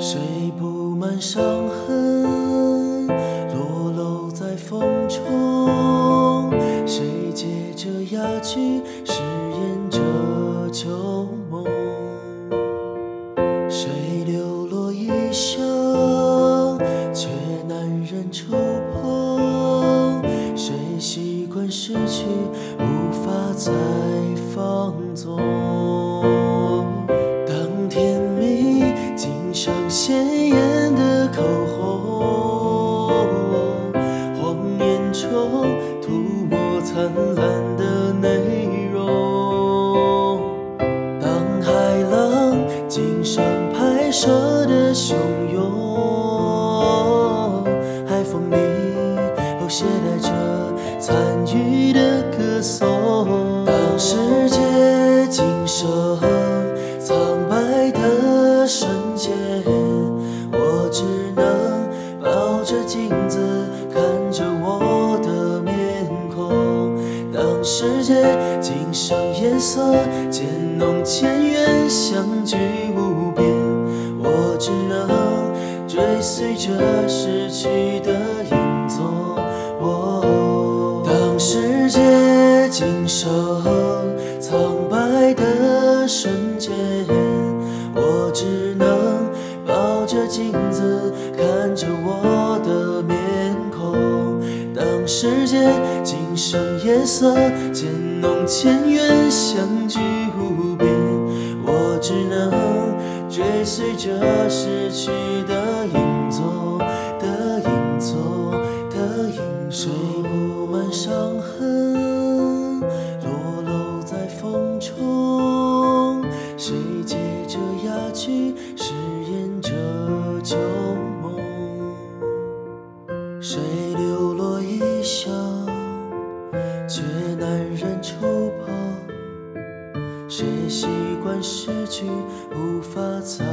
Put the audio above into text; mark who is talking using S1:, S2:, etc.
S1: 谁布满伤痕，裸露在风中？谁借着哑剧饰演着旧梦？谁流落异乡？灿烂的内容。当海浪静声拍摄的汹涌，海风里哦携带着残余的歌颂。当世界静摄苍白的瞬间，我只能抱着镜子看着我。世界锦上颜色渐浓渐远，相聚无边，我只能追随着逝去的影踪。哦，当世界尽剩苍白的瞬间，我只能抱着镜子看着我的面孔。世界今生颜色渐浓渐远，相聚无边，我只能追随着逝去的影踪的影踪的影踪。谁布满伤痕，裸露在风中？谁借着哑剧饰演着旧梦？谁流想，却难忍触碰？谁习惯失去，无法再